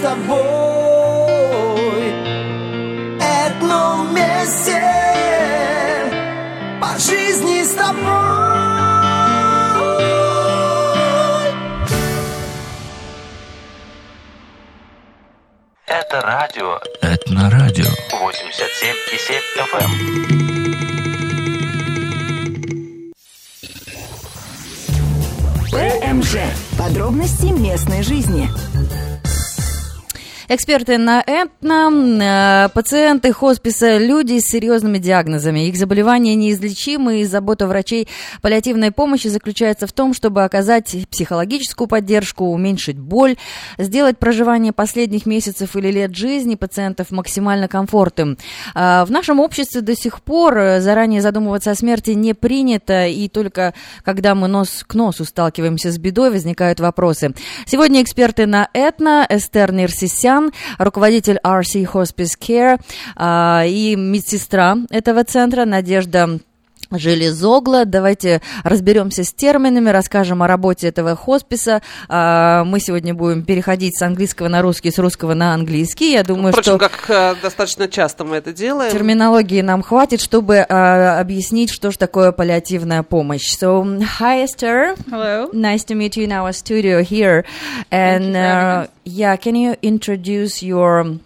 с тобой одном месте по жизни с тобой. Это радио Этнорадио. 87,7 FM. ПМЖ. Подробности местной жизни. Эксперты на Этно, э, пациенты хосписа, люди с серьезными диагнозами. Их заболевания неизлечимы, и забота врачей паллиативной помощи заключается в том, чтобы оказать психологическую поддержку, уменьшить боль, сделать проживание последних месяцев или лет жизни пациентов максимально комфортным. А В нашем обществе до сих пор э, заранее задумываться о смерти не принято, и только когда мы нос к носу сталкиваемся с бедой, возникают вопросы. Сегодня эксперты на Этно, Эстер Нирсисян, руководитель RC Hospice Care а, и медсестра этого центра Надежда Железогла. Давайте разберемся с терминами, расскажем о работе этого хосписа. А, Мы сегодня будем переходить с английского на русский, с русского на английский. Я думаю, Впрочем, что как э, достаточно часто мы это делаем. терминологии нам хватит, чтобы а, объяснить, что же такое паллиативная помощь. So, hi Esther. Hello. Nice to meet you in our studio here. And uh, yeah, can you introduce your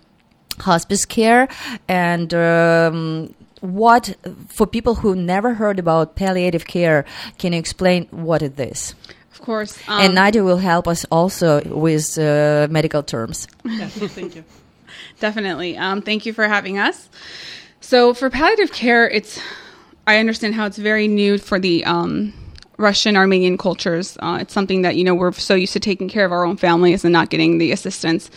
hospice care and um, what for people who never heard about palliative care? Can you explain what it is? Of course. Um, and Nadia will help us also with uh, medical terms. Thank you. Definitely. Um, thank you for having us. So, for palliative care, it's I understand how it's very new for the um, Russian Armenian cultures. Uh, it's something that you know we're so used to taking care of our own families and not getting the assistance.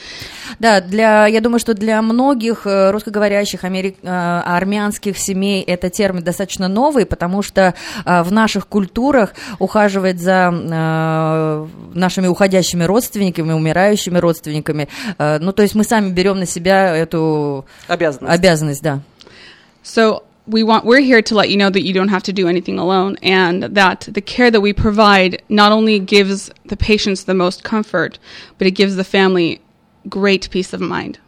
Да, для, я думаю, что для многих э, русскоговорящих амери- э, армянских семей это термин достаточно новый, потому что э, в наших культурах ухаживать за э, нашими уходящими родственниками, умирающими родственниками, э, ну, то есть мы сами берем на себя эту Обязанность. обязанность, да. So we want we're here to let you know that you don't have to do anything alone and that the care that we provide not only gives the patients the most comfort, but it gives the family great peace of mind.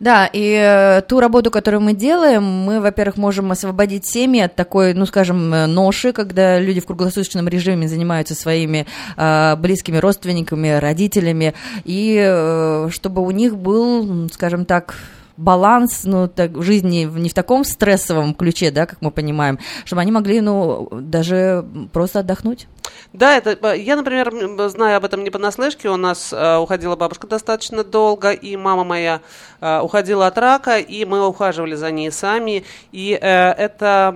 Да, и э, ту работу, которую мы делаем, мы, во-первых, можем освободить семьи от такой, ну, скажем, э, ноши, когда люди в круглосуточном режиме занимаются своими э, близкими родственниками, родителями, и э, чтобы у них был, скажем так, баланс, ну, так, в жизни не в таком стрессовом ключе, да, как мы понимаем, чтобы они могли, ну, даже просто отдохнуть. Да, это э, я, например, знаю об этом не понаслышке. У нас э, уходила бабушка достаточно долго, и мама моя э, уходила от рака, и мы ухаживали за ней сами. И э, это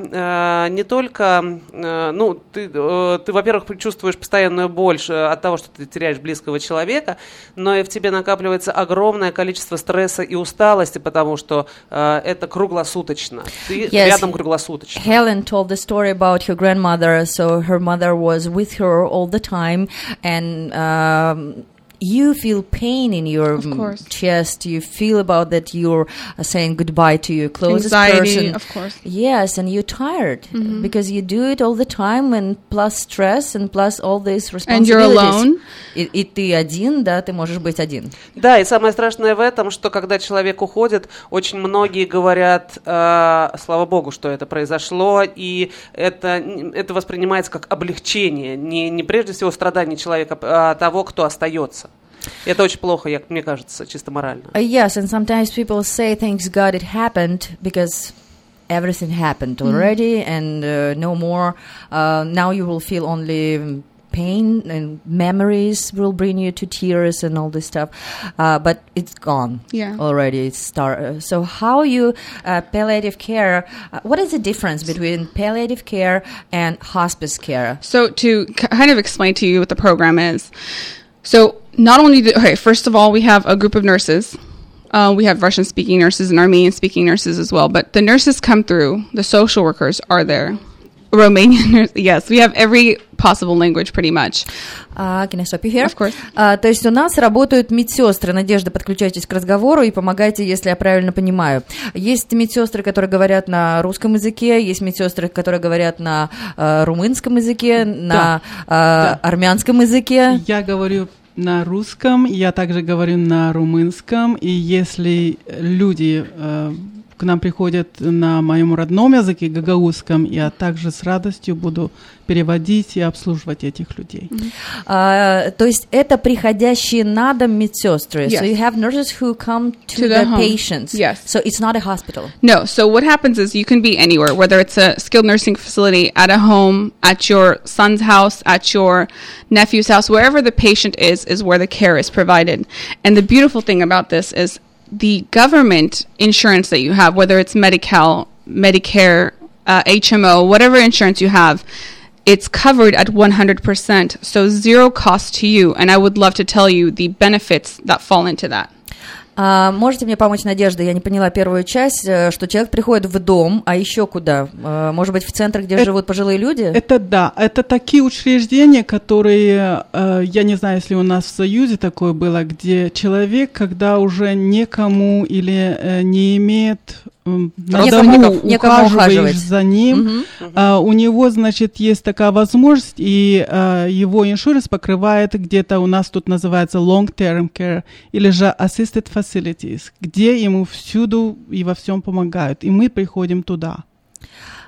э, не только, э, ну, ты, э, ты, во-первых, чувствуешь постоянную боль от того, что ты теряешь близкого человека, но и в тебе накапливается огромное количество стресса и усталости, потому что э, это круглосуточно. Ты Yes. рядом круглосуточно. Helen told the story about her grandmother. So her mother was with her all the time, and um, you feel pain in your mm, chest. You feel about that you're uh, saying goodbye to your closest Anxiety, person. of course. Yes, and you're tired because you do it all the time, and plus stress, and plus all these And you're responsibilities. alone. И, и ты один, да, ты можешь быть один. Да, и самое страшное в этом, что когда человек уходит, очень многие говорят, э, слава богу, что это произошло, и это, это воспринимается как облегчение, не, не прежде всего страдание человека, а того, кто остается. И Это очень плохо, я, мне кажется, чисто морально. Uh, yes, and sometimes people say, "Thanks God it happened," because everything happened already, and uh, no more. Uh, now you will feel only um, pain and memories will bring you to tears and all this stuff. Uh, but it's gone. Yeah. already. It's start. Uh, so how you uh, palliative care? Uh, what is the difference between palliative care and hospice care? So to k- kind of explain to you what the program is. So not only do, okay, first of all, we have a group of nurses. Uh, we have Russian speaking nurses and Armenian speaking nurses as well. But the nurses come through. The social workers are there. Romanian nurse. Yes, we have every possible language pretty much. Uh, can I stop you here? Of course. А, то есть у нас работают медсестры. Надежда, подключайтесь к разговору и помогайте, если я правильно понимаю. Есть медсестры, которые говорят на русском языке, есть медсестры, которые говорят на э, румынском языке, на э, армянском языке. Я говорю на русском, я также говорю на румынском, и если люди э, к нам приходят на моем родном языке, гагаузском, я также с радостью буду переводить и обслуживать этих людей. А, то есть это приходящие на дом медсестры. Yes. So you have nurses who come to, To the, the home. patients. Yes. So it's not a hospital. No, so what happens is you can be anywhere, whether it's a skilled nursing facility, at a home, at your son's house, at your nephew's house, wherever the patient is, is where the care is provided. And the beautiful thing about this is the government insurance that you have, whether it's Medi-Cal, Medicare, uh, HMO, whatever insurance you have, it's covered at 100%, so zero cost to you. And I would love to tell you the benefits that fall into that. А, можете мне помочь, Надежда? Я не поняла первую часть, э, что человек приходит в дом, а еще куда? Э, Может быть, в центр, где Это- живут пожилые люди? Это да, это такие учреждения, которые, э, я не знаю, если у нас в Союзе такое было, где человек, когда уже никому или э, не имеет Некому- некому ухаживаешь за ним, а, у него, значит, есть такая возможность, и а, его иншуранс покрывает где-то у нас тут называется long-term care или же assisted facilities, где ему всюду и во всем помогают, и мы приходим туда.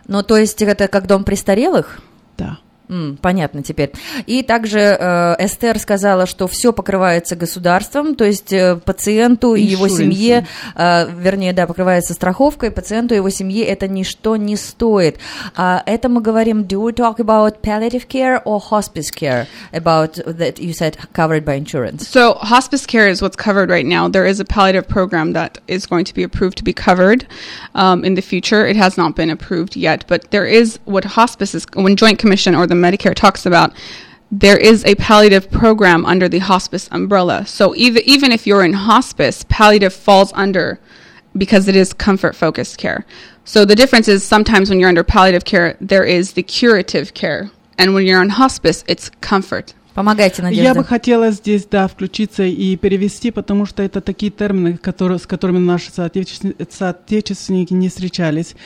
Ну, то есть это как дом престарелых? Да. М, понятно теперь. И также э, Эстер сказала, что все покрывается государством, то есть э, пациенту и его семье, э, вернее, да, покрывается страховкой, пациенту и его семье это ничто не стоит. А это мы говорим, do we talk about palliative care or hospice care? About that you said covered by insurance. So, hospice care is what's covered right now. There is a palliative program that is going to be approved to be covered um, in the future. It has not been approved yet, but there is what hospice is, when Joint Commission or the Medicare talks about, there is a palliative program under the hospice umbrella. So, even, even if you're in hospice, palliative falls under because it is comfort focused care. So, the difference is sometimes when you're under palliative care, there is the curative care. And when you're on hospice, it's comfort. Помогайте, Надежда. Я бы хотела здесь, да, включиться и перевести, потому что это такие термины, которые, с которыми наши соотечествен- соотечественники не встречались.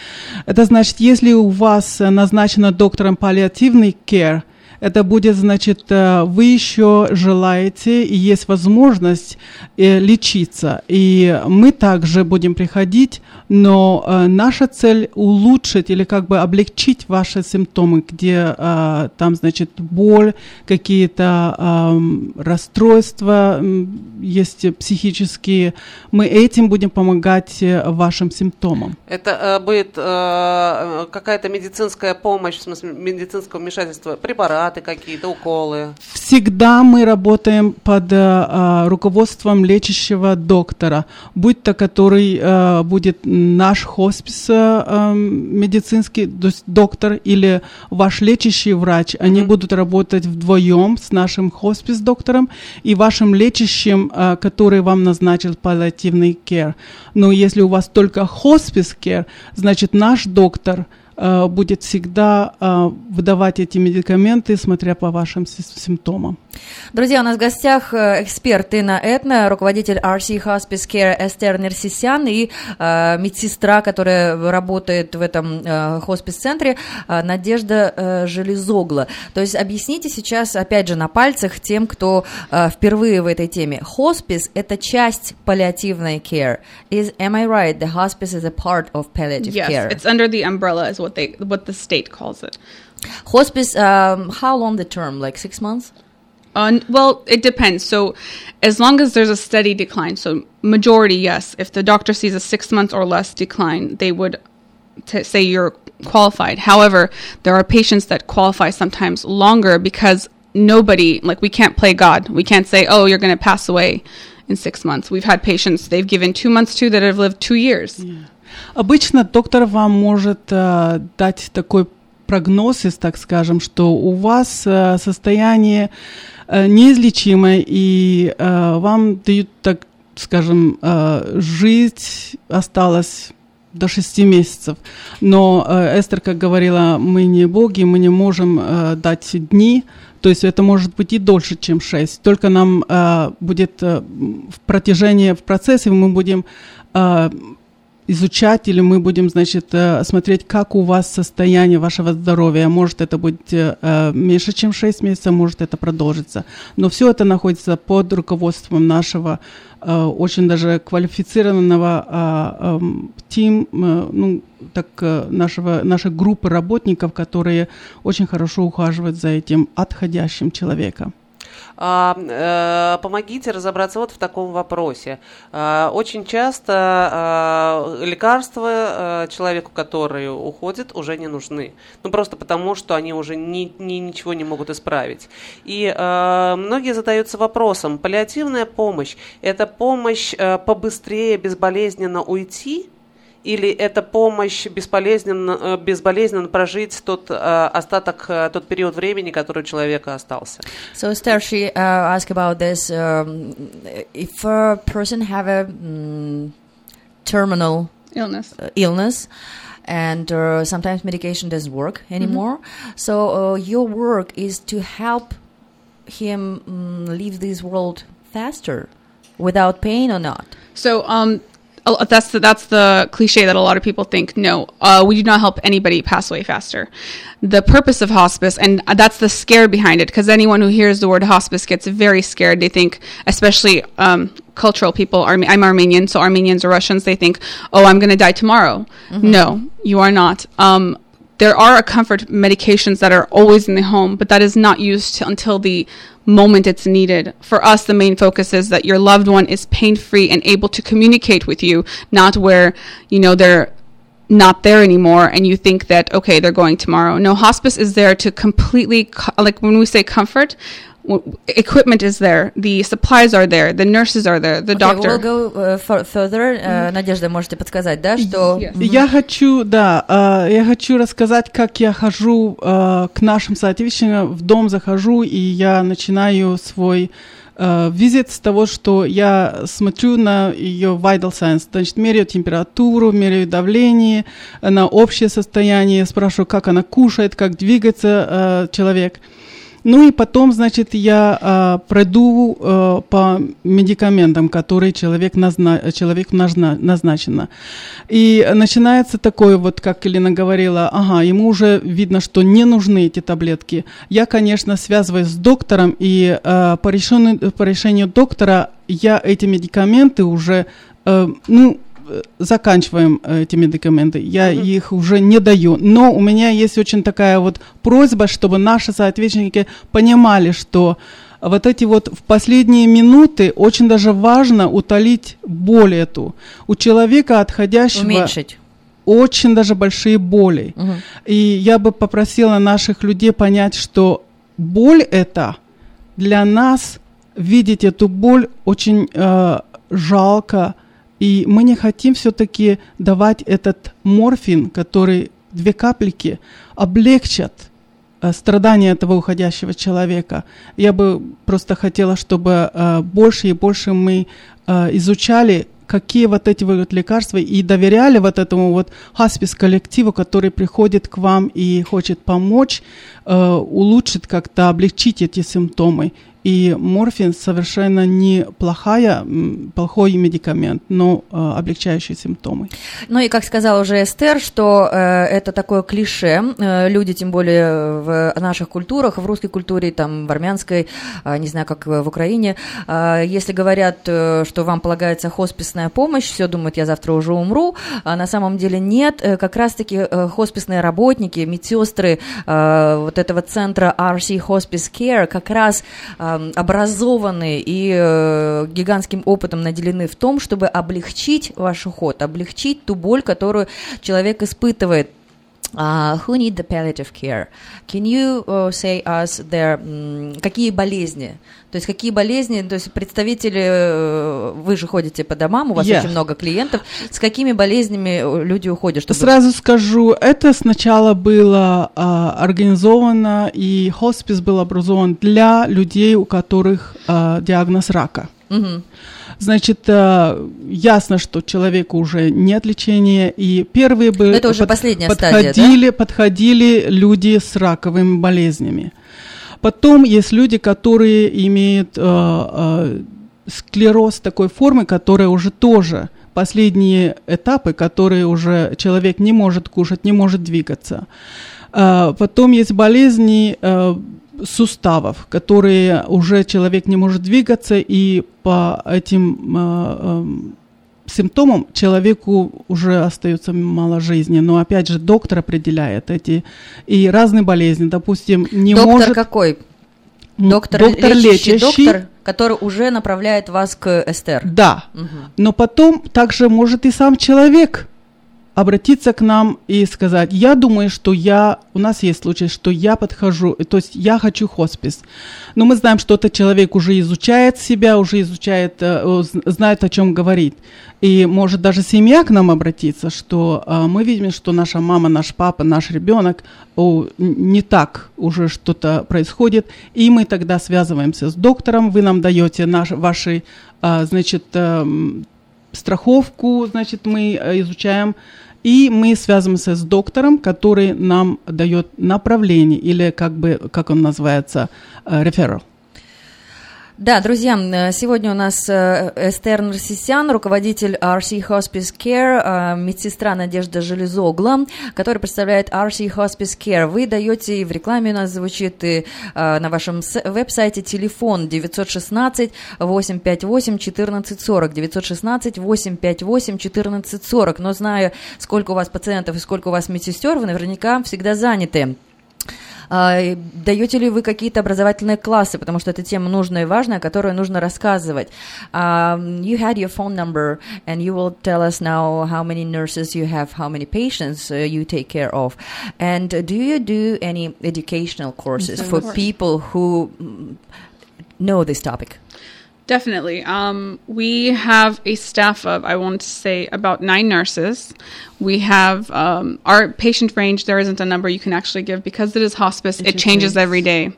Это значит, если у вас назначено доктором паллиативный care, это будет, значит, э, вы еще желаете и есть возможность э, лечиться. И мы также будем приходить, но э, наша цель улучшить или как бы облегчить ваши симптомы, где э, там, значит, боль, какие-то эм, расстройства м, есть э, психические. Мы этим будем помогать э, вашим симптомам. Это э, будет э, какая-то медицинская помощь, в смысле медицинского вмешательства, препараты какие-то, уколы. Всегда мы работаем под э, э, руководством лечащего доктора, будь то который э, будет наш хоспис э, эм, медицинский то есть доктор или ваш лечащий врач. Они будут работать вдвоем с нашим хоспис-доктором и вашим лечащим, э, который вам назначил паллиативный care. Но если у вас только хоспис-care, значит наш доктор будет всегда э, выдавать эти медикаменты, смотря по вашим симптомам. Друзья, у нас в гостях э, эксперт Инна Этна, руководитель RC Hospice Care Эстер Нерсисян и э, медсестра, которая работает в этом э, хоспис-центре, э, Надежда э, Железогла. То есть объясните сейчас, опять же, на пальцах тем, кто э, впервые в этой теме. Хоспис – это часть паллиативной care. Is, am I right? The hospice is a part of palliative Yes, care. it's under the umbrella, is what they what the state calls it. Hospice, um, how long the term? Like six months? Uh, well, it depends. So, as long as there's a steady decline, so majority, yes. If the doctor sees a six months or less decline, they would t- say you're qualified. However, there are patients that qualify sometimes longer because nobody, like, we can't play God. We can't say, oh, you're going to pass away in six months. We've had patients they've given two months to that have lived two years. Обычно доктор вам может э, дать такой прогноз, если так скажем, что у вас э, состояние э, неизлечимое, и э, вам дают, так скажем, э, жить осталось до шести месяцев. Но э, Эстер, как говорила, мы не боги, мы не можем э, дать дни, то есть это может быть и дольше, чем шесть. Только нам э, будет э, в протяжении, в процессе мы будем э, изучать или мы будем, значит, э, смотреть, как у вас состояние вашего здоровья. Может, это будет э, э, меньше, чем 6 месяцев, может, это продолжится. Но все это находится под руководством нашего очень даже квалифицированного э, эм, тим, ну, так, нашего, нашей группы работников, которые очень хорошо ухаживают за этим отходящим человеком. А, э, помогите разобраться вот в таком вопросе. А, очень часто а, лекарства э, человеку, который уходит, уже не нужны. Ну, просто потому, что они уже ни, ни, ничего не могут исправить. И многие задаются вопросом, паллиативная помощь – это помощь э, побыстрее, безболезненно уйти – или это помощь бесполезненно, э, безболезненно прожить тот э, остаток, э, тот период времени, который у человека остался? So Esther, she uh, asked about this. Um, if a person have a mm, terminal Illness. uh, illness and uh, sometimes medication doesn't work anymore so uh, your work is to help him mm, leave this world faster without pain or not So um, that's the, that's the cliche that a lot of people think. No, uh, we do not help anybody pass away faster. The purpose of hospice, and that's the scare behind it, because anyone who hears the word hospice gets very scared. They think, especially um, cultural people. Arme- I'm Armenian, so Armenians or Russians, they think, "Oh, I'm going to die tomorrow." No, you are not. Um, there are a comfort medications that are always in the home, but that is not used t- until the moment it's needed. For us, the main focus is that your loved one is pain free and able to communicate with you, not where, you know, they're not there anymore and you think that, okay, they're going tomorrow. No, hospice is there to completely, co- like when we say comfort, w- equipment is there, the supplies are there, the nurses are there, the Okay, doctor. we'll go uh, fur- further. Uh, Надежда, можете подсказать, да, что... Yes. Я хочу, да, э, я хочу рассказать, как я хожу э, к нашим соотечественникам, в дом захожу, и я начинаю свой э, визит с того, что я смотрю на ее vital signs, значит, меряю температуру, меряю давление, на общее состояние, спрашиваю, как она кушает, как двигается э, человек. Ну и потом, значит, я э, пройду э, по медикаментам, которые человек назна человеку назна назначено. И начинается такое, вот как Елена говорила, ага, ему уже видно, что не нужны эти таблетки. Я, конечно, связываюсь с доктором, и э, по, решению, по решению доктора я эти медикаменты уже, э, ну, заканчиваем э, эти медикаменты. Я их уже не даю. Но у меня есть очень такая вот просьба, чтобы наши соотечественники понимали, что вот эти вот в последние минуты очень даже важно утолить боль эту. У человека отходящего Уменьшить. очень даже большие боли. Мгм. И я бы попросила наших людей понять, что боль это для нас видеть эту боль очень э, жалко, и мы не хотим все-таки давать этот морфин, который две капельки облегчат э, страдания этого уходящего человека. Я бы просто хотела, чтобы э, больше и больше мы э, изучали, какие вот эти вот лекарства, и доверяли вот этому вот хоспис-коллективу, который приходит к вам и хочет помочь, э, улучшить как-то, облегчить эти симптомы. И морфин совершенно не плохая, плохой медикамент, но э, облегчающий симптомы. Ну и как сказала уже Эстер, что э, это такое клише. Э, люди, тем более в наших культурах, в русской культуре, там, в армянской, э, не знаю, как в Украине, э, если говорят, э, что вам полагается хосписная помощь, все думают, я завтра уже умру, а на самом деле нет. Э, Как раз-таки э, хосписные работники, медсестры э, вот этого центра RC Hospice Care как раз э, образованы и э, гигантским опытом наделены в том, чтобы облегчить ваш уход, облегчить ту боль, которую человек испытывает. Uh, who need the palliative care? Can you uh, say us there, м, какие болезни? То есть какие болезни, то есть представители, э, вы же ходите по домам, у вас Yeah. очень много клиентов, с какими болезнями э, люди уходят? Чтобы... Сразу скажу, это сначала было а, организовано, и хоспис был образован для людей, у которых а, диагноз рака. Мгм. Значит, а, ясно, что человеку уже нет лечения, и первые бы Но это уже последняя стадия, да? подходили, подходили люди с раковыми болезнями. Потом есть люди, которые имеют а, а, склероз такой формы, которая уже тоже последние этапы, которые уже человек не может кушать, не может двигаться. А, Потом есть болезни э, суставов, которые уже человек не может двигаться, и по этим э, эм, симптомам человеку уже остается мало жизни. Но опять же, доктор определяет эти и разные болезни. Допустим, не доктор может... какой? Доктор, доктор лечащий, лечащий. доктор, который уже направляет вас к Эстер. Да. Но потом также может и сам человек обратиться к нам и сказать, я думаю, что я, у нас есть случай, что я подхожу, то есть я хочу хоспис. Но мы знаем, что этот человек уже изучает себя, уже изучает, э, знает, о чем говорит. И может даже семья к нам обратиться, что э, мы видим, что наша мама, наш папа, наш ребенок не так уже что-то происходит, и мы тогда связываемся с доктором, вы нам даете наш, ваши, а, значит, эм, страховку, значит, мы э, изучаем, и мы связываемся с доктором, который нам дает направление, или как бы, как он называется, э, referral. Да, друзья, э, сегодня у нас э, Эстер Нарсисян, руководитель RC Hospice Care, э, медсестра Надежда Железогла, которая представляет RC Hospice Care. Вы даете, и в рекламе у нас звучит и, на вашем веб-сайте телефон 916 858 1440, 916 858 1440. Но зная, сколько у вас пациентов и сколько у вас медсестер, вы наверняка всегда заняты. А, и Даете ли вы какие-то образовательные классы, потому что это тема нужная и важная, которую нужно рассказывать. Um, you had your phone number, and you will tell us now how many nurses you have, how many patients uh, you take care of, and uh, do you do any educational courses for people who mm, know this topic? Definitely. Um, we have a staff of, I want to say, about nine nurses. We have um, our patient range, there isn't a number you can actually give because it is hospice, it changes every day.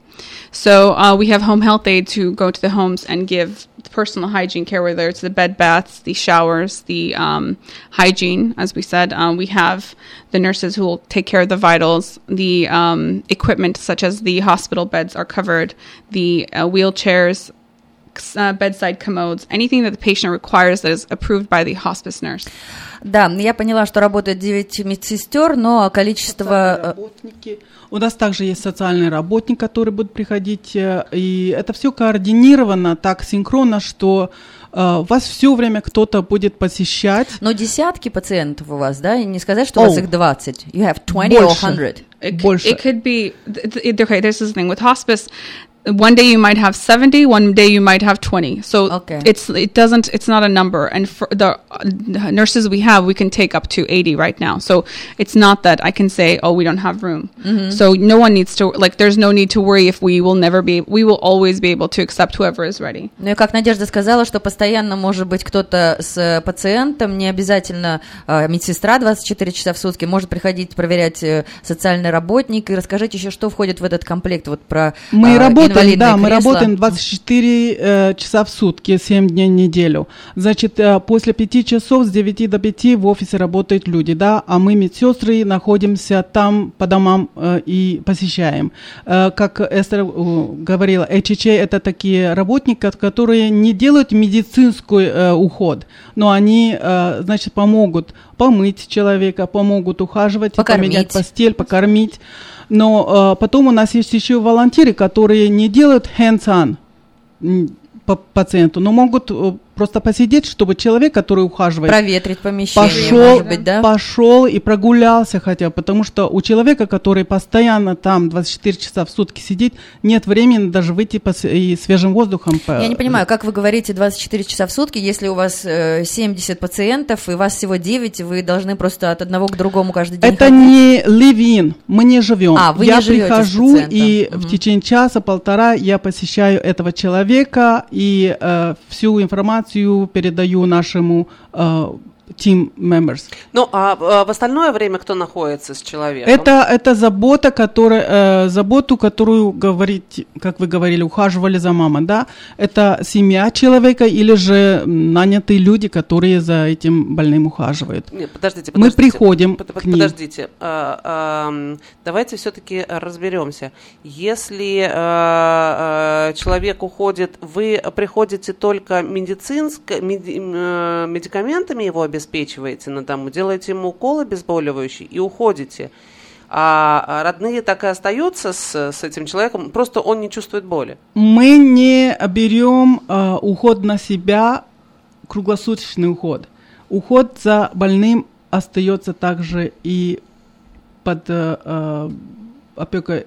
So uh, we have home health aides who go to the homes and give personal hygiene care, whether it's the bed baths, the showers, the um, hygiene, as we said. Um, we have the nurses who will take care of the vitals, the um, equipment, such as the hospital beds, are covered, the uh, wheelchairs, uh, bedside commodes, anything that the patient requires that is approved by the hospice nurse. Да, я поняла, что работает 9 медсестер, но количество... э, Работники. У нас также есть социальный работник, который будет приходить, э, и это все координировано так синхронно, что э, вас все время кто-то будет посещать. Но десятки пациентов у вас, да? И не сказать, что у вас их 20. You have 20 or Больше. 100. It, Больше. it could be okay. This is the thing with hospice. One day you might have seventy. One day you might have twenty. So Okay. it's it doesn't it's not a number. And for the uh, nurses we have, we can take up to eighty right now. So it's not that I can say, oh, we don't have room. So no one needs to like. There's no need to worry if we will never be. We will always be able to accept whoever is ready. Ну и как Надежда сказала, что постоянно может быть кто-то с э, пациентом, не обязательно э, медсестра 24 часа в сутки, может приходить проверять э, социальный работник. И расскажите еще, что входит в этот комплект вот про Мы э, работаем, да, мы работаем 24 э, часа в сутки, 7 дней в неделю. Значит, э, после 5 часов с 9 до 5 в офисе работают люди, да, а мы, медсестры, находимся там по домам э, и посещаем. Э, как Эстер э, говорила, HHA это такие работники, которые не делают медицинский э, уход, но они, э, значит, помогут помыть человека, помогут ухаживать, Покормить. поменять постель, покормить. Но э, потом у нас есть еще волонтеры, которые не делают hands-on по пациенту, но могут э, просто посидеть, чтобы человек, который ухаживает, Проветрить помещение, пошел, быть, да? пошел и прогулялся хотя бы, потому что у человека, который постоянно там 24 часа в сутки сидит, нет времени даже выйти по, и свежим воздухом. Я не понимаю, как вы говорите 24 часа в сутки, если у вас э, 70 пациентов и вас всего 9, вы должны просто от одного к другому каждый день Это ходить? не live-in, мы не живем. А, вы я не прихожу, и Мгм. в течение часа-полтора я посещаю этого человека и э, всю информацию передаю нашему э, team members. Ну, а, а в остальное время кто находится с человеком? Это, это забота, которая, э, заботу, которую, говорить, как вы говорили, ухаживали за мамой, да? Это семья человека или же нанятые люди, которые за этим больным ухаживают. Нет, подождите, Мы подождите. приходим Под- к под- ним. Подождите. А, а, давайте все-таки разберемся. Если а, человек уходит, вы приходите только медицинско, меди- э, медикаментами его обеспечиваете на дому, делаете ему укол обезболивающий и уходите. А а родные так и остаются с, с этим человеком, просто он не чувствует боли. Мы не берем э, уход на себя, круглосуточный уход. Уход за больным остается также и под э, э, опекой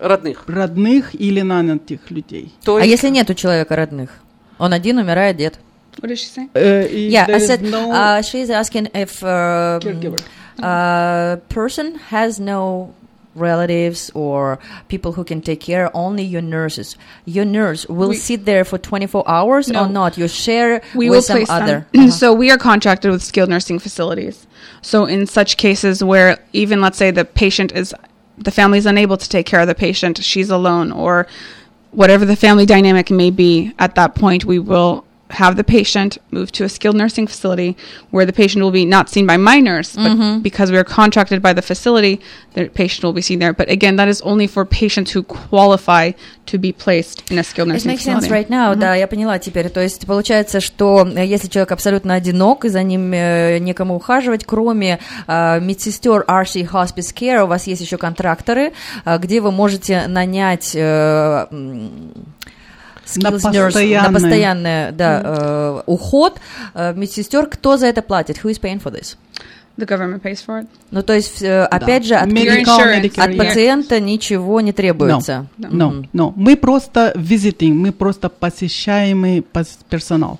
Родных. родных или нанятых людей. То А есть- если нет у человека родных? Он один, умирает дед. What did she say? И Yeah, I said no uh, she's asking if uh, caregiver. a person has no relatives or people who can take care only your nurses your nurse will We- sit there for 24 hours or not you share we with will some place other. Uh-huh. So we are contracted with skilled nursing facilities. So in such cases where even let's say the patient is the family is unable to take care of the patient, she's alone or whatever the family dynamic may be, at that point we will have the patient move to a skilled nursing facility where the patient will be not seen by my nurse, but because we are contracted by the facility, the patient will be seen there. But again, that is only for patients who qualify to be placed in a skilled It nursing makes sense facility. right now, да, я поняла теперь. То есть получается, что э, если человек абсолютно одинок, и за ним э, некому ухаживать, кроме э, медсестер RC Hospice Care, у вас есть еще контракторы, э, где вы можете нанять э, м, На skills nurse, на постоянный да, э, уход э, медсестер. Кто за это платит? Who is paying for this? The government pays for it. Ну, то есть, э, опять же, от, Medical. Medicare, от yeah. пациента ничего не требуется. No, no. Мы просто visiting, мы просто посещаемый пос- персонал.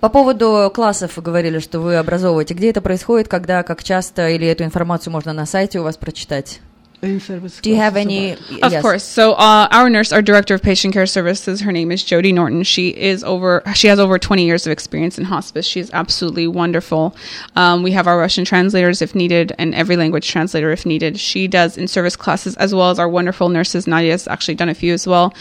По поводу классов вы говорили, что вы образовываете. Где это происходит, когда, как часто, или эту информацию можно на сайте у вас прочитать? In-service Do you have classes any... Of yes. course. So uh, our nurse, our director of patient care services, her name is Jody Norton. She is over. She has over 20 years of experience in hospice. She's absolutely wonderful. Um, we have our Russian translators if needed, and every language translator if needed. She does in-service classes as well as our wonderful nurses. Nadia's actually done a few as well.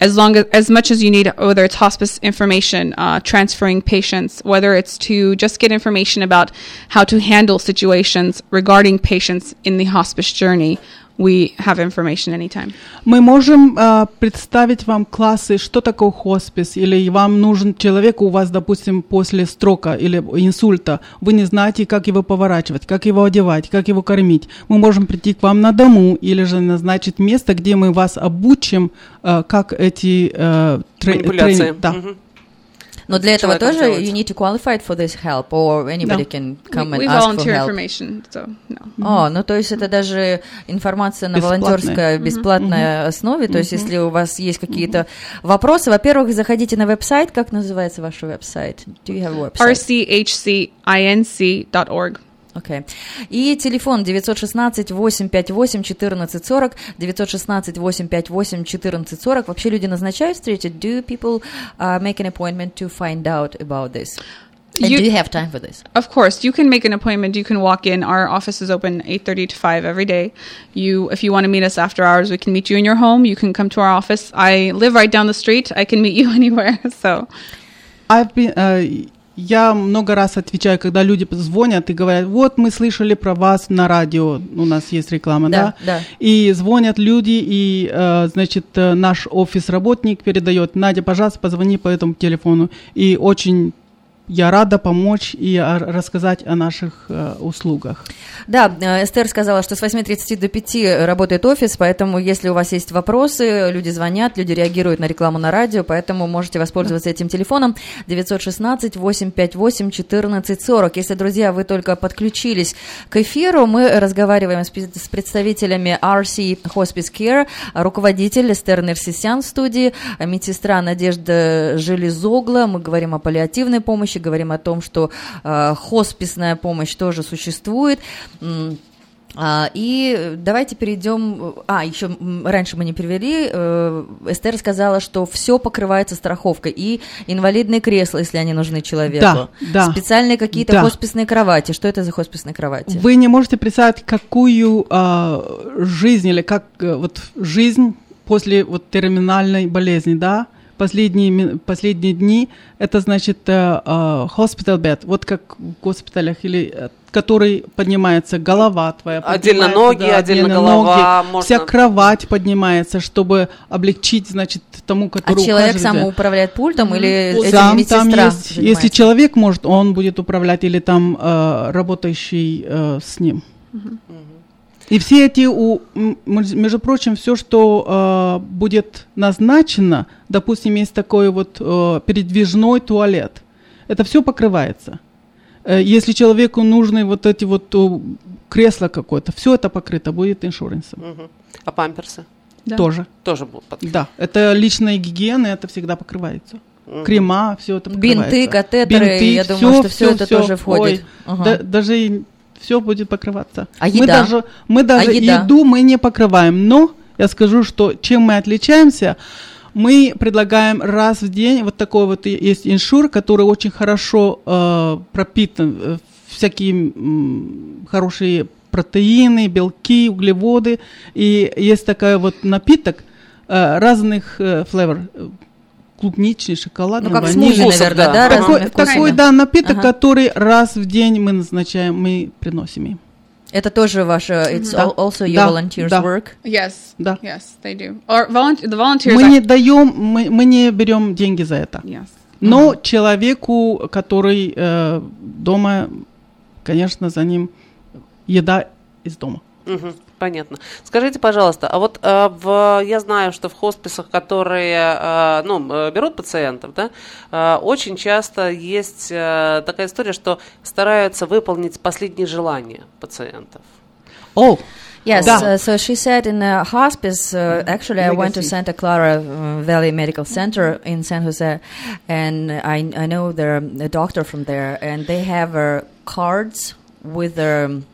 As long as as much as you need, whether it's hospice information, uh, transferring patients, whether it's to just get information about how to handle situations regarding patients in the hospice journey. We have information anytime. Мы можем э, представить вам классы, что такое хоспис, или вам нужен человек, у вас, допустим, после строка или инсульта, вы не знаете, как его поворачивать, как его одевать, как его кормить. Мы можем прийти к вам на дому или же назначить место, где мы вас обучим, э, как эти э, тре- Манипуляции. тренинг- да. Мгм. Но для этого тоже делать. you need to qualify for this help, or anybody Да. can come we, we and ask for volunteer help. information, so no. О, ну то есть это даже информация на Бесплатная. волонтерской бесплатной основе. То есть если у вас есть какие-то вопросы, во-первых, заходите на веб-сайт. Как называется ваш веб-сайт? Do you have a website? rchcinc.org. Окей. И телефон 916-858-1440, 916-858-1440. Вообще люди назначают встречи? Do people uh, make an appointment to find out about this? And You- do you have time for this? Of course, you can make an appointment. You can walk in. Our office is open 8:30 to 5 every day. You if you want to meet us after hours, we can meet you in your home. You can come to our office. I live right down the street. I can meet you anywhere. So, I've been, э, я много раз отвечаю, когда люди звонят и говорят, вот мы слышали про вас на радио, у нас есть реклама, Да, да? да. И звонят люди, и, э, значит, э, наш офис-работник передает, Надя, пожалуйста, позвони по этому телефону. И очень я рада помочь и о- рассказать о наших э, услугах. Да, э, Эстер сказала, что с 8.30 до 5 работает офис, поэтому если у вас есть вопросы, люди звонят, люди реагируют на рекламу на радио, поэтому можете воспользоваться этим телефоном 916-858-1440. Если, друзья, вы только подключились к эфиру, мы разговариваем с с представителями RC Hospice Care, руководитель Эстер Нерсисян в студии, медсестра Надежда Железогла, мы говорим о паллиативной помощи, говорим о том, что э, хосписная помощь тоже существует. А, и давайте перейдем. А, еще раньше мы не перевели. э, Эстер сказала, что все покрывается страховкой. И инвалидные кресла, если они нужны человеку. Да, да. Специальные какие-то Да. хосписные кровати. Что это за хосписные кровати? Вы не можете представить, какую а, жизнь или как э, вот жизнь после вот терминальной болезни, да, последние, последние дни, это значит э, э, hospital bed, вот как в госпиталях, или э, который поднимается голова твоя. Отдельно ноги, отдельно голова, можно- Вся кровать поднимается, чтобы облегчить, значит, тому, который а человек сам управляет пультом или этим сам медсестра там есть, если человек может, он будет управлять или там э, работающий э, с ним. И все эти, у, между прочим, все, что э, будет назначено, допустим, есть такой вот э, передвижной туалет, это все покрывается. Э, если человеку нужны вот эти вот кресла какое-то, все это покрыто будет иншурансом. Мгм. А памперсы? Да. Тоже. Тоже будут под- Да, это личная гигиена, это всегда покрывается. Мгм. Крема, все это Бинты, покрывается. катетеры, я думаю, что всё это тоже входит. Ага. Да- даже все будет покрываться. А Мы еда? даже, мы даже А еда? еду мы не покрываем, но я скажу, что чем мы отличаемся, мы предлагаем раз в день вот такой вот есть иншур, который очень хорошо э, пропитан э, всякие м, хорошие протеины, белки, углеводы. И есть такой вот напиток э, разных э, флевор, э, клубничный, шоколадный, Ну, как ванильный. смузи, наверное, да. да, Такой- Такой, да, напиток, Ага. который раз в день мы назначаем, мы приносим им. Это тоже ваше, it's Да. al- also your Да, volunteers да. work? Yes. Да. Yes, they do. Or volunteer, the volunteers. Мы act- не даем, мы, мы не берем деньги за это. Yes. Но человеку, который э, дома, конечно, за ним еда из дома. Мгм, Понятно. Скажите, пожалуйста, а вот э, в, я знаю, что в хосписах, которые э, ну, э, берут пациентов, да, э, очень часто есть э, такая история, что стараются выполнить последние желания пациентов. О, Yes, Да. uh, so she said in a hospice, uh, actually, I went to. Santa Clara uh, Valley Medical Center in San Jose, and I, I know there a doctor from there, and they have uh, cards with their um,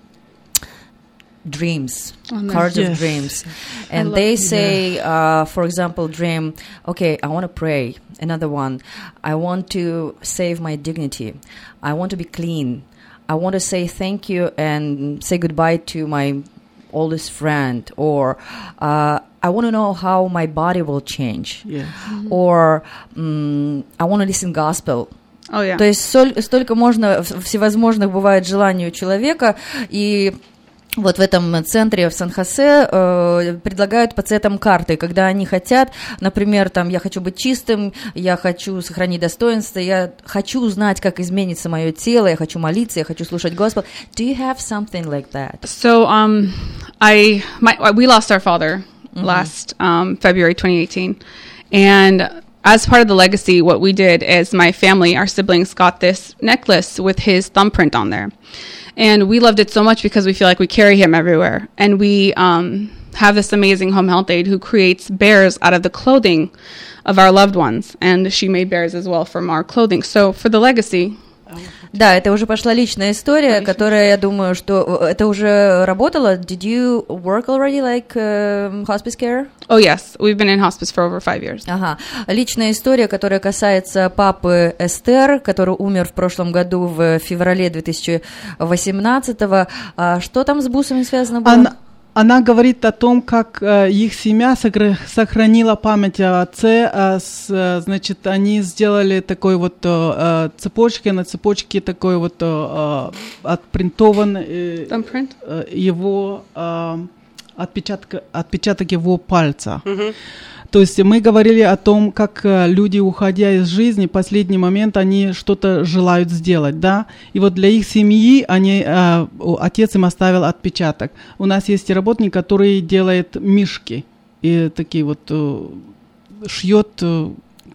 dreams, Oh, nice. cards of Yes. dreams. And love they that. say, uh, for example, dream, okay, I want to pray. Another one, I want to save my dignity. I want to be clean. I want to say thank you and say goodbye to my oldest friend. Or uh, I want to know how my body will change. yes. Or mm, I want to listen gospel. Oh yeah. То есть соль- столько можно, в- всевозможных бывает желаний у человека, и вот в этом центре в Сан-Хосе э, предлагают пациентам карты, когда они хотят, например, там, я хочу быть чистым, я хочу сохранить достоинство, я хочу узнать, как изменится мое тело, я хочу молиться, я хочу слушать Господ. Do you have something like that? So, um, I my we lost our father last um, February 2018, and as part of the legacy, what we did is my family, our siblings, got this necklace with his thumbprint on there, and we loved it so much because we feel like we carry him everywhere, and we um, have this amazing home health aide who creates bears out of the clothing of our loved ones, and she made bears as well from our clothing. So for the legacy, Да, это уже пошла личная история, которая, я думаю, что э, это уже работало. Did you work already like um, hospice care? oh yes, we've been in hospice for over five years. Ага. Личная история, которая касается папы Эстер, который умер в прошлом году в феврале 2018-го. А что там с бусами связано было? Она, она говорит о том, как э, их семья сохранила память о отце. а э, значит, они сделали такой вот э, цепочки, на цепочке такой вот отпринтован его отпечатка, отпечаток его пальца. То есть мы говорили о том, как э, люди, уходя из жизни, в последний момент они что-то желают сделать, да. И вот для их семьи они, э, отец им оставил отпечаток. У нас есть работник, который делает мишки и такие вот э, шьет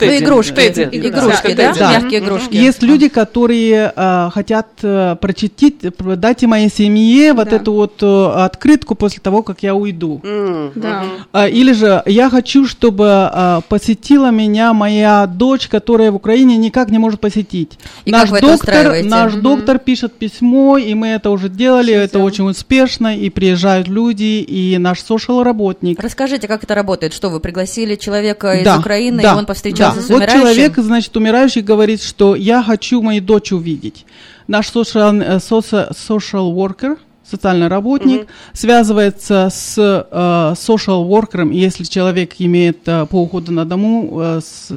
э, Тедди. игрушки, Тедди. игрушки, да? Да. Мягкие игрушки. Есть люди, которые э, хотят э, прочитать, э, дать и моей семье вот Да. эту вот э, открытку после того, как я уйду. М, Да. А, Или же я хочу, чтобы а, посетила меня моя дочь, которая в Украине никак не может посетить. И наш как вы это доктор, устраиваете? наш доктор пишет письмо, и мы это уже делали, это сделал. очень успешно, и приезжают люди, и наш social работник. Расскажите, как это работает? Что вы пригласили человека из Да, Украины, да, и он повстречался да. С Вот человек, значит, умирающий говорит, что я хочу мою дочь увидеть. Наш social, э, соци- social worker, социальный работник, связывается с э, social worker, если человек имеет э, по уходу на дому э, с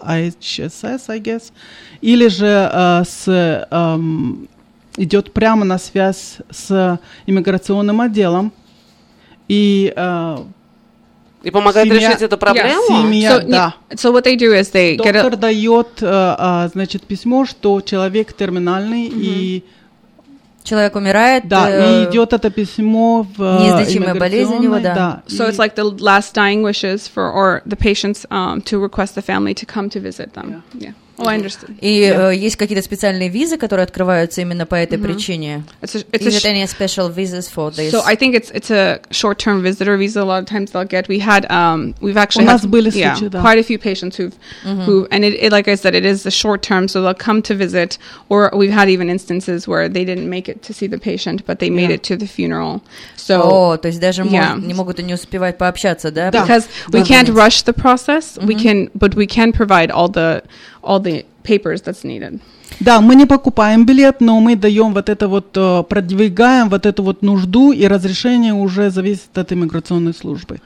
IHSS, I guess, или же э, с эм, идет прямо на связь с иммиграционным отделом. И э, И помогает Семья- решить эту проблему? семья, So, да. yeah, so what they do is they get Доктор a дает, а, значит, письмо, что человек терминальный, и, Человек умирает. да, э, и идет это письмо в э, неизлечимая болезнь у него, иммиграционной, да. So и- it's like the last dying wishes for or the patients um, to request the family to come to visit them. Yeah. Oh, I understand. И э, есть какие-то специальные визы, которые открываются именно по этой причине? It's a, it's a Is it sh- any special visas for this? so I think it's it's a short-term visitor visa. A lot of times they'll get. We had um we've actually У had нас были yeah, случаи, да. quite a few patients who've who and it, it like I said it is a short term, so they'll come to visit. Or we've had even instances where they didn't make it to see the patient, but they made Yeah. it to the funeral. So О, то есть даже Yeah. мож- не могут и не успевать пообщаться, да? Да. because we Да, can't понятно. rush the process, we can, but we can provide all the all the papers that's needed. Да, мы не покупаем билет, но мы даем вот это вот, э, продвигаем вот эту вот нужду, и разрешение уже зависит от иммиграционной службы.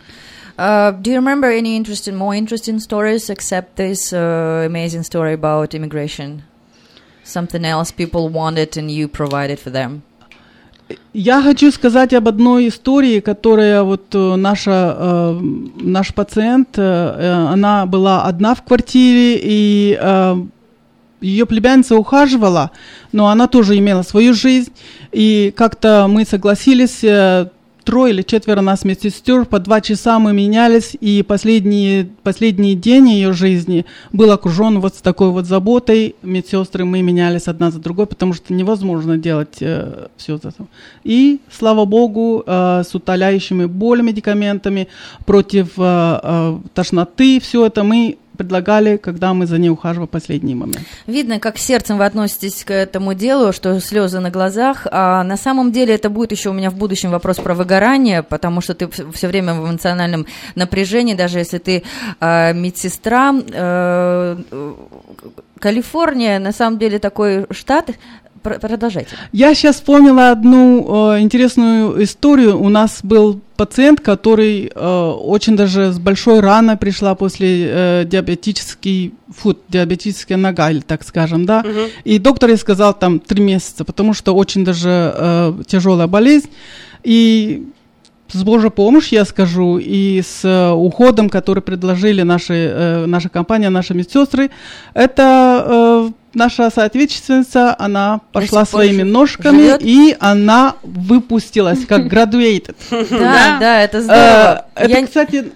Uh, do you remember any interesting, more interesting stories except this uh, amazing story about immigration? Something else people wanted and you provided for them? Я хочу сказать об одной истории, которая вот э, наша, э, наш пациент, э, она была одна в квартире, и ее племянница ухаживала, но она тоже имела свою жизнь, и как-то мы согласились, трое или четверо нас медсестер, по два часа мы менялись, и последний, последний день ее жизни был окружен вот с такой вот заботой. Медсестры мы менялись одна за другой, потому что невозможно делать все это. И, слава богу, э, с утоляющими боль медикаментами, против э, э, тошноты, все это мы предлагали, когда мы за ней ухаживали в последний момент. Видно, как сердцем вы относитесь к этому делу, что слезы на глазах. А на самом деле это будет еще у меня в будущем вопрос про выгорание, потому что ты все время в эмоциональном напряжении, даже если ты э, медсестра. Э, Калифорния на самом деле такой штат. Пр- Продолжайте. Я сейчас вспомнила одну э, интересную историю. У нас был пациент, который э, очень даже с большой раной пришла после э, диабетический фуд, диабетическая нога, или так скажем, да. И доктор ей сказал там три месяца, потому что очень даже э, тяжелая болезнь. И с Божьей помощью, я скажу, и с э, уходом, который предложили наши, э, наша компания, наши медсестры, это э, наша соотечественница, она пошла своими ножками, живет? и она выпустилась, как graduated. Да, да, это здорово. Я- Это, кстати,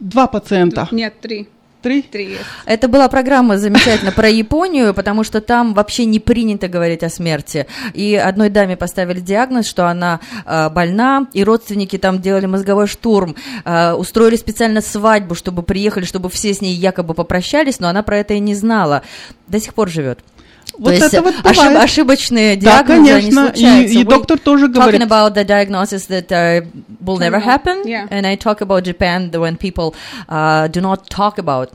два пациента. Нет, три. Три? Три. Это была программа замечательно про Японию, потому что там вообще не принято говорить о смерти. И одной даме поставили диагноз, что она э, больна, и родственники там делали мозговой штурм, э, устроили специально свадьбу, чтобы приехали, чтобы все с ней якобы попрощались, но она про это и не знала. До сих пор живет. Вот То есть это вот ошиб- бывает. ошибочные Да, диагнозы, они конечно. случаются. И, и We доктор тоже говорит. Talking about the diagnosis that uh, will never happen, Yeah. and I talk about Japan the, when people uh, do not talk about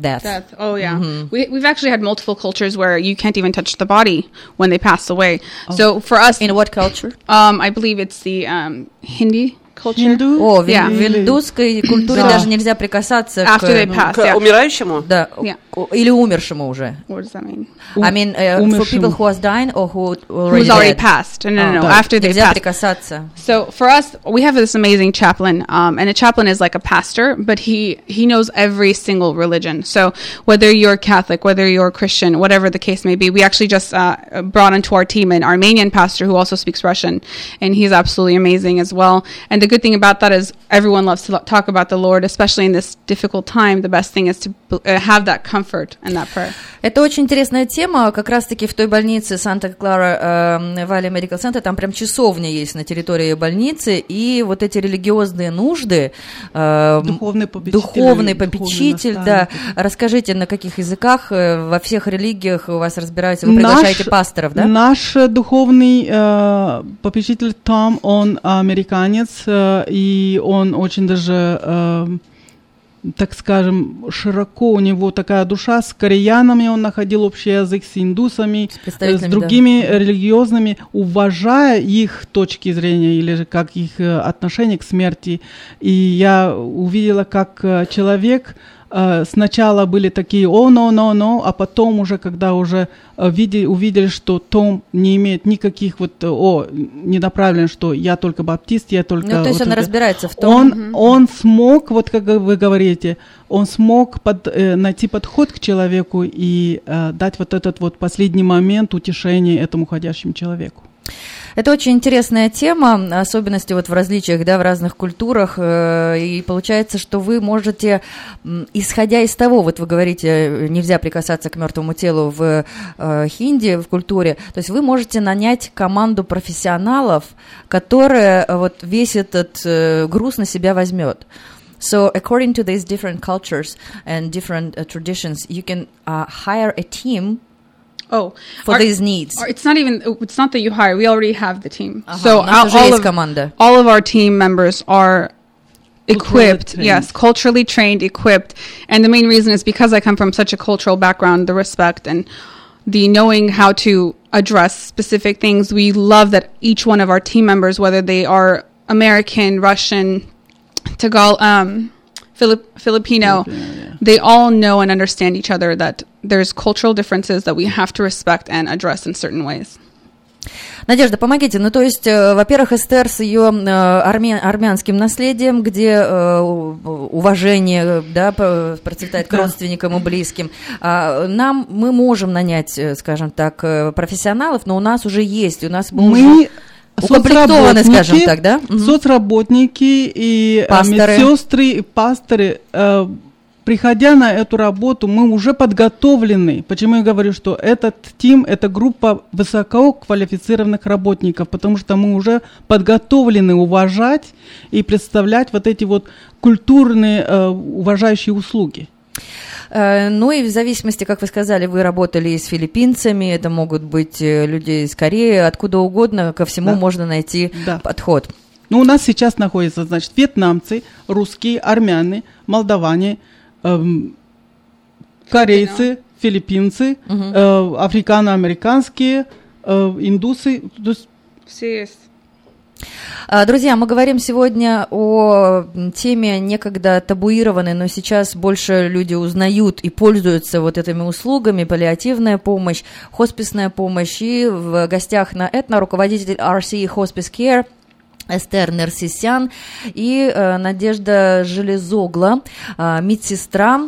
death. Death. Oh yeah. We we've actually had multiple cultures where you can't even touch the body when they pass away. So for us, In what culture? um, I believe it's the um, Hindi culture. Hindu? О, в, Yeah. в индусской культуре Да. даже нельзя прикасаться After they к, pass, К yeah. умирающему? да, Yeah. к- или умершему уже. What does that mean? I mean, uh, for умершему. people who has dying or who already Who's already dead. passed? No, no, no. no. А, After they Нельзя passed. прикасаться. So for us, we have this amazing chaplain, um, and a chaplain is like a pastor, but he he knows every single religion. So whether you're Catholic, whether you're Christian, whatever the case may be, we actually just uh, brought onto our team an Armenian pastor who also speaks Russian, and he's absolutely amazing as well. And the good thing about that is everyone loves to talk about the Lord, especially in this difficult time. The best thing is to uh, have that comfort and that prayer. Это очень интересная тема, как раз-таки в той больнице Санта-Клара Валли Медикал Центр, там прям часовня есть на территории больницы, и вот эти религиозные нужды, э, Духовный попечитель, духовный духовный попечитель, да, наставник. расскажите, на каких языках э, во всех религиях у вас разбираются, вы приглашаете Наш- пасторов, да? Наш духовный э, попечитель Том, он американец, и он очень даже, э, так скажем, широко у него такая душа. С кореянами он находил общий язык, с индусами, С э, с представителями, да. другими религиозными, уважая их точки зрения или же как их э, отношение к смерти. И я увидела, как э, человек э, сначала были такие «о, но, но, но», а потом уже, когда уже э, види- увидели, что Том не имеет никаких вот э, «о», недоправлен, что я только баптист, я только... Ну, то есть вот он это». разбирается в том, Он, он смог, вот как вы говорите, он смог под- э, найти подход к человеку и э, дать вот этот вот последний момент утешения этому уходящему человеку. Это очень интересная тема, особенности вот в различиях, да, в разных культурах, э, и получается, что вы можете, исходя из того, вот вы говорите, э, нельзя прикасаться к мертвому телу в э, хинди, в культуре, то есть вы можете нанять команду профессионалов, которая э, вот весь этот груз на себя возьмет. So, according to these different cultures and different uh, traditions, you can uh, hire a team oh for our, these needs. our, it's not even it's not that you hire we already have the team. Uh-huh. so all, of, all of our team members are equipped. yes culturally trained equipped. And the main reason is because i come from such a cultural background the respect and the knowing how to address specific things. We love that each one of our team members whether they are american russian tagal um Filip- filipino, yeah. they all know and understand each other that there's cultural differences that we have to respect and address in certain ways. Надежда, помогите. Ну, то есть, э, во-первых, Эстер с ее э, армя- армянским наследием, где э, уважение да, процветает к родственникам и близким. А, нам мы можем нанять, э, скажем так, профессионалов, но у нас уже есть, у нас мы, Мы укомплектованы, скажем так, да? Соцработники и Пасторы. медсестры и пасторы, приходя на эту работу, мы уже подготовлены. Почему я говорю, что этот тим, это группа высококвалифицированных работников, потому что мы уже подготовлены уважать и представлять вот эти вот культурные э, уважающие услуги. Э, Ну и в зависимости, как вы сказали, вы работали и с филиппинцами, это могут быть э, люди из Кореи, откуда угодно, ко всему Да. можно найти Да. подход. Ну, у нас сейчас находятся, значит, вьетнамцы, русские, армяне, молдаване, эм, корейцы, филиппинцы, э, африкано-американские, э, индусы. То есть А, Друзья, мы говорим сегодня о теме некогда табуированной, но сейчас больше люди узнают и пользуются вот этими услугами, паллиативная помощь, хосписная помощь. И в гостях на Этно руководитель RC Hospice Care Эстер Нерсисян и э, Надежда Железогла, э, медсестра.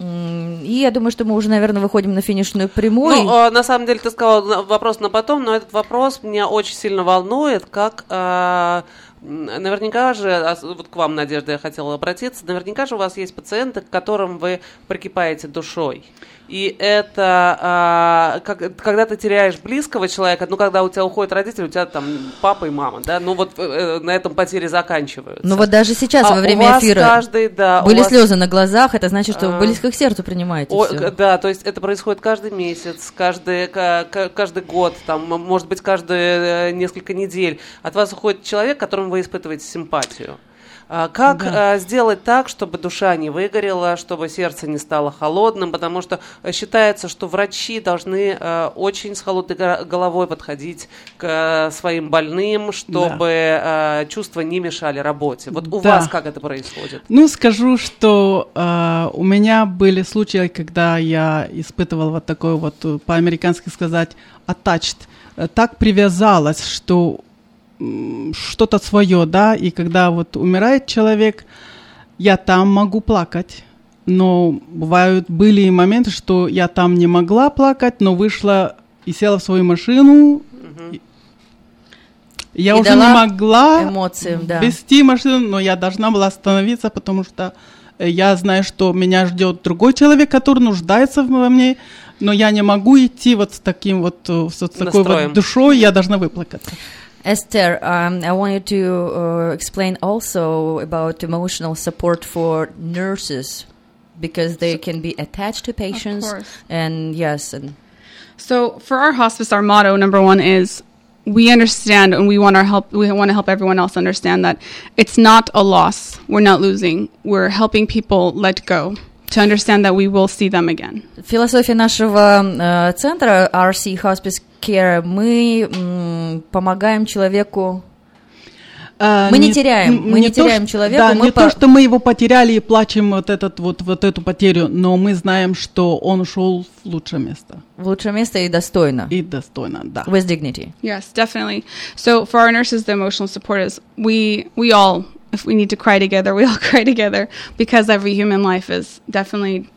И я думаю, что мы уже, наверное, выходим на финишную прямую. Ну, э, на самом деле, ты сказал вопрос на потом, но этот вопрос меня очень сильно волнует, как наверняка же, ос- вот к вам, Надежда, я хотела обратиться, наверняка же у вас есть пациенты, к которым вы прикипаете душой. И это, а, как, когда ты теряешь близкого человека, ну, когда у тебя уходят родители, у тебя там папа и мама, да, ну, вот э, на этом потери заканчиваются. Ну вот даже сейчас А во время эфира каждый, да, были вас- слезы на глазах, это значит, что А. вы близко к сердцу принимаете О, да, то есть это происходит каждый месяц, каждый, ка- ка- каждый год, там, может быть, каждые э, несколько недель. От вас уходит человек, которому вы испытываете симпатию. А Как а, сделать так, чтобы душа не выгорела, чтобы сердце не стало холодным, потому что э, считается, что врачи должны э, очень с холодной го- головой подходить к э, своим больным, чтобы э, чувства не мешали работе. Вот у Да. вас как это происходит? Ну, скажу, что э, у меня были случаи, когда я испытывала вот такой вот, по-американски сказать, attached, так привязалась, что что-то свое, да, и когда вот умирает человек, я там могу плакать, но бывают, были и моменты, что я там не могла плакать, но вышла и села в свою машину, и, Я И уже не могла эмоциям, да. вести машину, но я должна была остановиться, потому что э, я знаю, что меня ждет другой человек, который нуждается во мне, но я не могу идти вот с таким вот, э, с, вот такой вот душой, я должна выплакаться. Esther, um, I want you to uh, explain also about emotional support for nurses because they can be attached to patients. course. And yes, and So for our hospice, our motto number one is we understand and we want our help. We want to help everyone else understand that it's not a loss. We're not losing. We're helping people let go to understand that we will see them again. Философия нашего э, центра RC Hospice Care, мы м, помогаем человеку А, Мы не теряем, мы не то, теряем человека, Да, мы не по- то, что мы его потеряли и плачем вот, этот, вот, вот эту потерю, но мы знаем, что он ушел в лучшее место. в лучшее место и достойно. И достойно, да. With dignity. Yes, definitely. So for our nurses, the emotional support is we we all if we need to cry together, we all cry together because every human life is definitely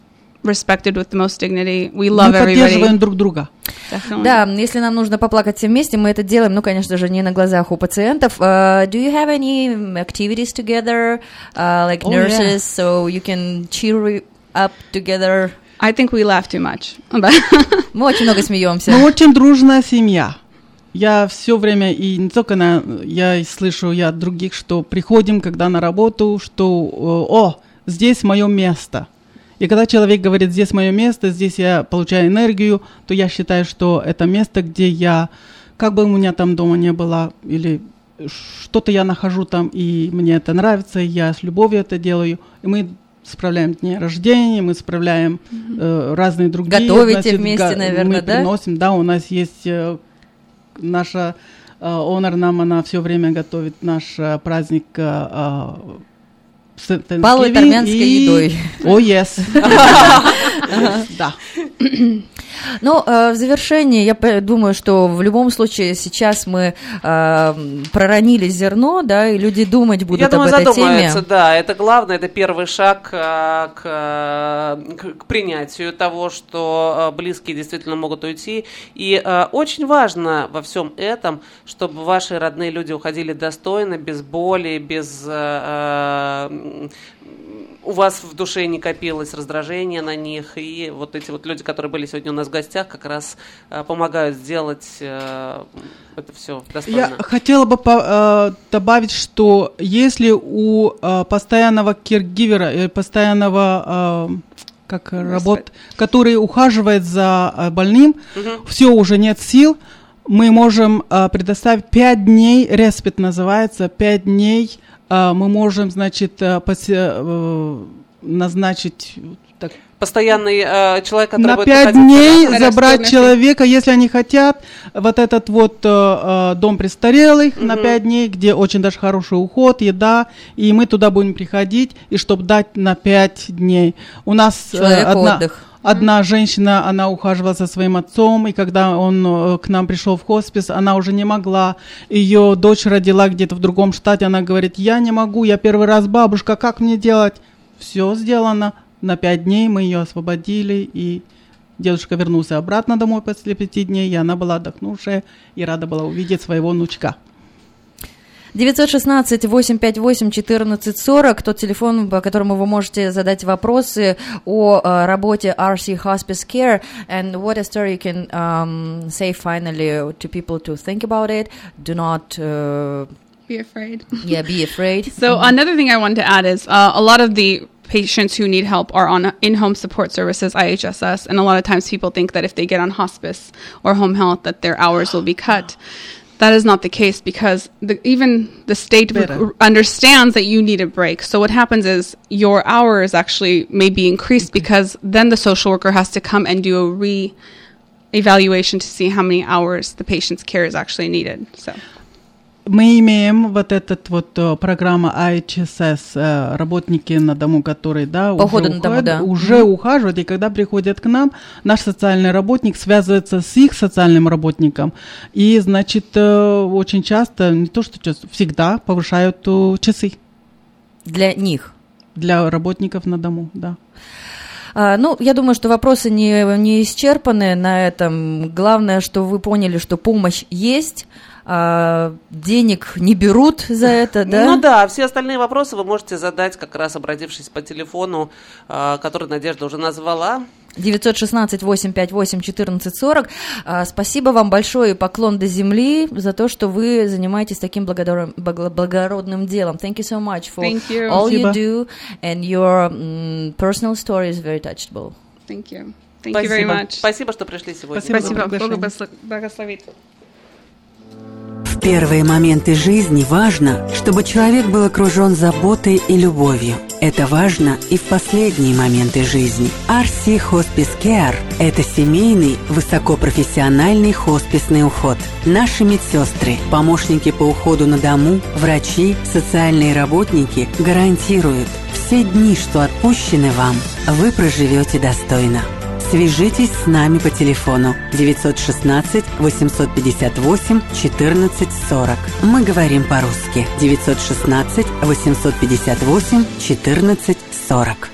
respected with the most dignity. We love мы everybody. поддерживаем друг друга. Definitely. Да, если нам нужно поплакать все вместе, мы это делаем, ну, конечно же, не на глазах у пациентов. Uh, do you have any activities together, uh, like Oh, nurses, so you can cheer up together? I think we laugh too much. But Мы очень много смеемся. Мы очень дружная семья. Я все время, и не только на, я слышу я от других, что приходим, когда на работу, что э, «О, здесь мое место». И когда человек говорит «здесь мое место», «здесь я получаю энергию», то я считаю, что это место, где я, как бы у меня там дома не было, или что-то я нахожу там, и мне это нравится, и я с любовью это делаю, и мы справляем дни рождения, мы справляем э, разные другие. Готовите значит, вместе, наверное, мы да? приносим, да, у нас есть э, наша э, Honor нам, она все время готовит наш э, праздник э, э, с- армянской и- едой. О, yes. Да. Ну, э, в завершении, я думаю, что в любом случае сейчас мы э, проронили зерно, да, и люди думать будут Я думаю, об этой теме. задумаются, да. Это главное, это первый шаг а, к, к- к принятию того, что близкие действительно могут уйти. И очень важно во всем этом, чтобы ваши родные люди уходили достойно, без боли, без... у вас в душе не копилось раздражение на них, и вот эти вот люди, которые были сегодня у нас в гостях, как раз а, помогают сделать а, это все достойно. Я хотела бы по- э, добавить, что если у э, постоянного киргивера, э, постоянного э, как работ, который ухаживает за э, больным, все уже нет сил, мы можем э, предоставить 5 дней, респит называется, 5 дней, э, мы можем, значит, э, э, назначить так, Постоянный э, человек, который на будет пять дней забрать человека, если они хотят, вот этот вот э, дом престарелых на пять дней, где очень даже хороший уход, еда, и мы туда будем приходить, и чтобы дать на пять дней. У нас э, Человеку одна, отдых. Одна женщина, она ухаживала за своим отцом, и когда он э, к нам пришел в хоспис, она уже не могла. Ее дочь родила где-то в другом штате, она говорит, я не могу, я первый раз бабушка, как мне делать? Все сделано. На пять дней мы ее освободили, и дедушка вернулся обратно домой после пяти дней, и она была отдохнувшая и рада была увидеть своего внучка. 916-858-1440, тот телефон, по которому вы можете задать вопросы о э, работе RC Hospice Care, and what a story you can um, say finally to people to think about it. Do not, uh, be afraid. yeah, be afraid. So another thing I wanted to add is uh, a lot of the patients who need help are on in-home support services IHSS and a lot of times people think that if they get on hospice or home health that their hours will be cut that is not the case because the, even the state Better. understands that you need a break. So what happens is your hours actually may be increased because then the social worker has to come and do a re evaluation to see how many hours the patient's care is actually needed so Мы имеем вот этот вот э, программа IHSS, э, работники на дому, которые, да, По уже, на дому, да. уже ухаживают, и когда приходят к нам, наш социальный работник связывается с их социальным работником, и, значит, э, очень часто, не то что часто, всегда повышают часы Для них. для работников на дому, да. А, Ну, я думаю, что вопросы не, не исчерпаны на этом. Главное, что вы поняли, что помощь есть. А, денег не берут за это, да? Ну да, все остальные вопросы вы можете задать, как раз обратившись по телефону, а, который Надежда уже назвала. 916-858-1440. А, Спасибо вам большое и поклон до земли за то, что вы занимаетесь таким благодор- благо- благородным делом. Thank you so much for Thank you. all you Спасибо. do and your personal story is very touchable. Thank you. Thank you very Спасибо. much. Спасибо, что пришли сегодня. Спасибо. Спасибо. Бога благосло- благословит. В первые моменты жизни важно, чтобы человек был окружен заботой и любовью. Это важно и в последние моменты жизни. RC Hospice Care – это семейный, высокопрофессиональный хосписный уход. Наши медсестры, помощники по уходу на дому, врачи, социальные работники гарантируют, все дни, что отпущены вам, вы проживете достойно. Свяжитесь с нами по телефону 916 858 14 40. Мы говорим по-русски 916 858 14 40.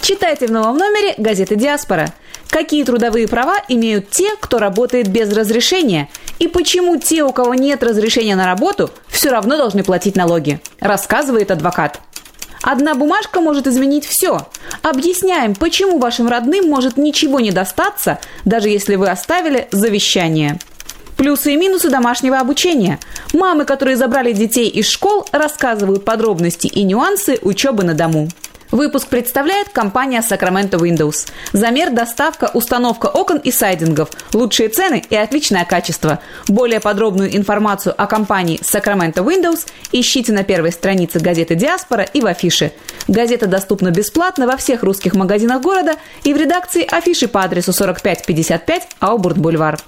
Читайте в новом номере газеты «Диаспора». Какие трудовые права имеют те, кто работает без разрешения? И почему те, у кого нет разрешения на работу, все равно должны платить налоги? Рассказывает адвокат. Одна бумажка может изменить все. Объясняем, почему вашим родным может ничего не достаться, даже если вы оставили завещание. Плюсы и минусы домашнего обучения. Мамы, которые забрали детей из школ, рассказывают подробности и нюансы учебы на дому. Выпуск представляет компания Sacramento Windows. Замер, доставка, установка окон и сайдингов, лучшие цены и отличное качество. Более подробную информацию о компании Sacramento Windows ищите на первой странице газеты «Диаспора» и в афише. Газета доступна бесплатно во всех русских магазинах города и в редакции афиши по адресу 4555 Аубурт-Бульвар.